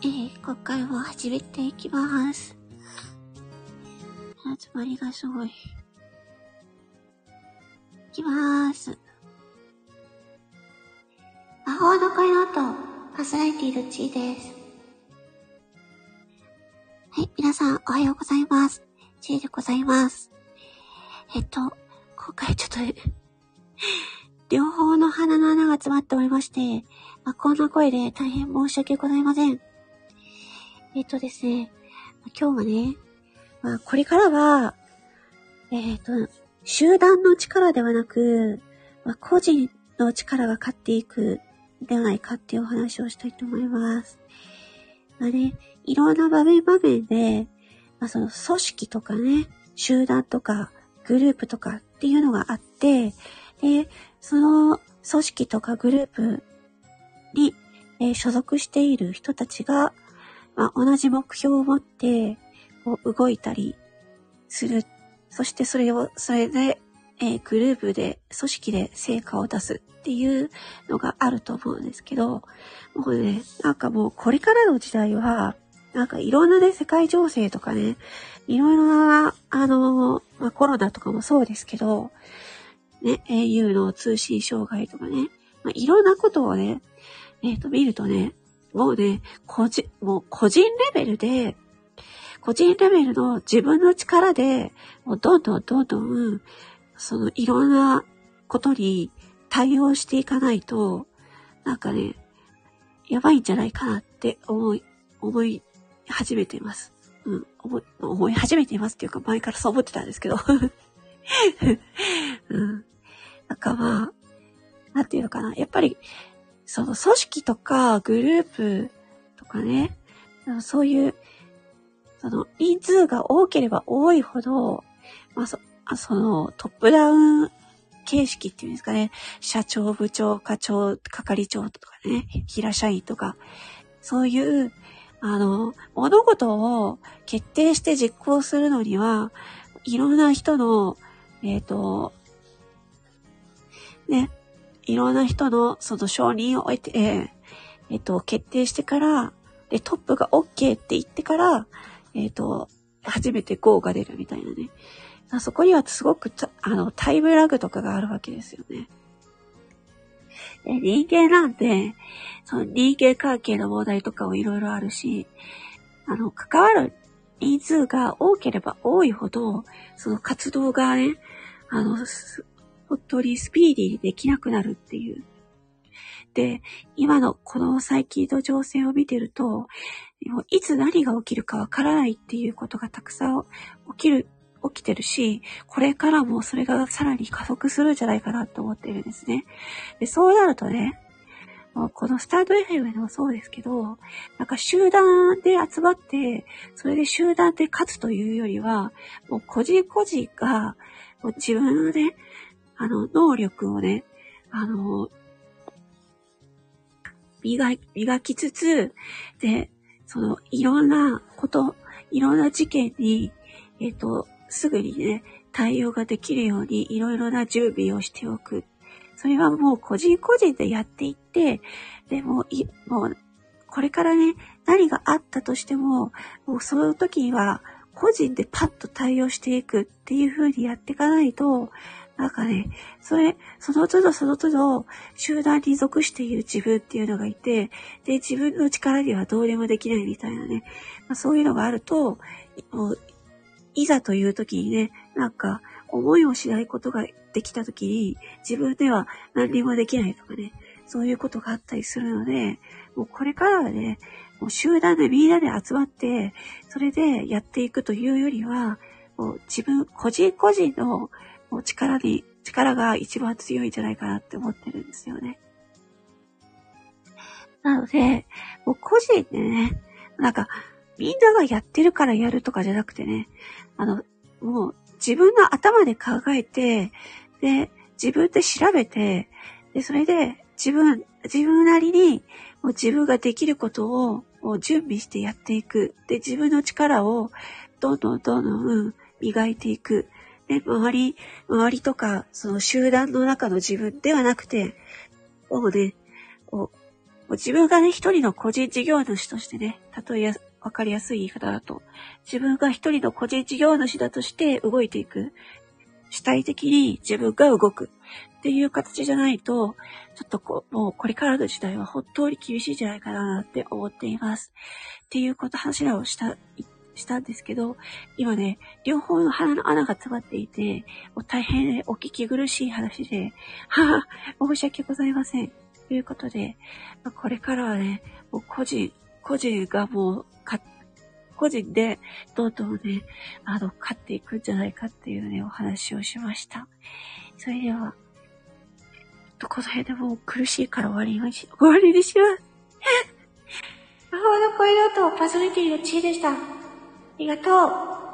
えー、今回は始めていきます。集まりがすごい。いきまーす。魔法の声の音、パーソナリティルチーです。はい、皆さんおはようございます。チーでございます。えっと、今回ちょっと 両方の鼻の穴が詰まっておりまして、まあ、こんな声で大変申し訳ございません。えっとですね、今日はね、まあ、これからは、えっ、と、集団の力ではなく、まあ、個人の力が勝っていくではないかっていうお話をしたいと思います。まあね、いろんな場面場面で、まあ、その組織とかね、集団とかグループとかっていうのがあって、で、その組織とかグループに、え、所属している人たちが、まあ、同じ目標を持って、こう動いたりする。そしてそれを、それで、えー、グループで、組織で成果を出すっていうのがあると思うんですけど、もうね、なんかもうこれからの時代は、なんかいろんなね、世界情勢とかね、いろいろな、あの、まあ、コロナとかもそうですけど、ね、au の通信障害とかね、まあ、いろんなことをね、えっ、ー、と、見るとね、もうね、個人、もう個人レベルで、個人レベルの自分の力で、もうどんどんどんどん、そのいろんなことに対応していかないと、なんかね、やばいんじゃないかなって思い、思い始めています。うん、思い、思い始めていますっていうか前からそう思ってたんですけど。うん。なんかまあ、なんていうのかな。やっぱり、その組織とかグループとかね、そういう、その人数が多ければ多いほど、まあそ、そのトップダウン形式っていうんですかね、社長、部長、課長、係長とかね、平社員とか、そういう、あの、物事を決定して実行するのには、いろんな人の、えっ、ー、と、ね、いろんな人のその承認を得て、え、っ、と、決定してから、で、トップが OK って言ってから、えっ、と、初めて GO が出るみたいなね。そこにはすごくあの、タイムラグとかがあるわけですよね。で人間なんて、その人間関係の問題とかもいろいろあるし、あの、関わる人数が多ければ多いほど、その活動がね、あの、本当にスピーディーにできなくなるっていう。で、今のこの最近の情勢を見てると、いつ何が起きるかわからないっていうことがたくさん起きる、起きてるし、これからもそれがさらに加速するんじゃないかなと思ってるんですね。で、そうなるとね、このスタート FM でもそうですけど、なんか集団で集まって、それで集団で勝つというよりは、もう個人個人が、もう自分のね、あの、能力をね、あの、磨磨きつつ、で、その、いろんなこと、いろんな事件に、えっ、と、すぐにね、対応ができるように、いろいろな準備をしておく。それはもう個人個人でやっていって、でも、い、もう、これからね、何があったとしても、もうその時には、個人でパッと対応していくっていう風にやっていかないと、なんかね、それ、その都度その都度、集団に属している自分っていうのがいて、で、自分の力にはどうでもできないみたいなね、まあ、そういうのがあると、いざという時にね、なんか、思いをしないことができた時に、自分では何にもできないとかね、そういうことがあったりするので、もうこれからはね、もう集団でみんなで集まって、それでやっていくというよりは、もう自分、個人個人のもう力に、力が一番強いんじゃないかなって思ってるんですよね。なので、もう個人でね、なんか、みんながやってるからやるとかじゃなくてね、あの、もう自分の頭で考えて、で、自分で調べて、で、それで自分、自分なりに、もう自分ができることを、もう準備してやっていく。で、自分の力を、どんどんどんどん磨いていく。で、周り、周りとか、その集団の中の自分ではなくて、もうね、こう、自分がね、一人の個人事業主としてね、例え、わかりやすい言い方だと、自分が一人の個人事業主だとして動いていく。主体的に自分が動くっていう形じゃないと、ちょっとこう、もうこれからの時代は本当に厳しいんじゃないかなって思っています。っていうこと、話をした、したんですけど、今ね、両方の鼻の穴が詰まっていて、もう大変お聞き苦しい話で、はぁ、申し訳ございません。ということで、ま、これからはね、もう個人、個人がもう、か個人で、どんどんね、あの、勝っていくんじゃないかっていうね、お話をしました。それでは、と、この辺でもう苦しいから終わりまし、終わりにします。魔法の声の音をパーソナリティのチーでした。ありがとう。